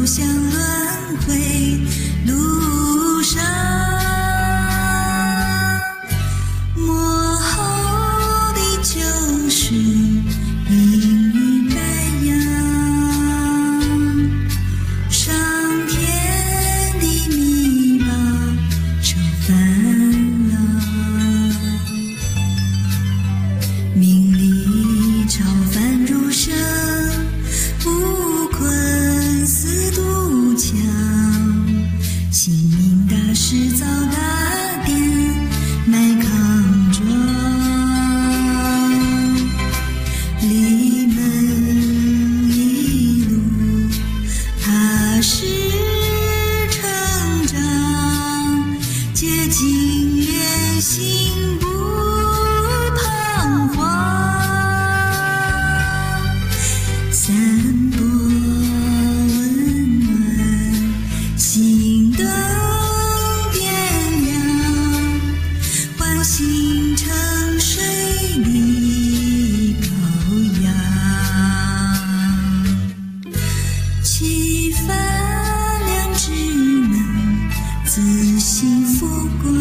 走向轮回路自信。佛光，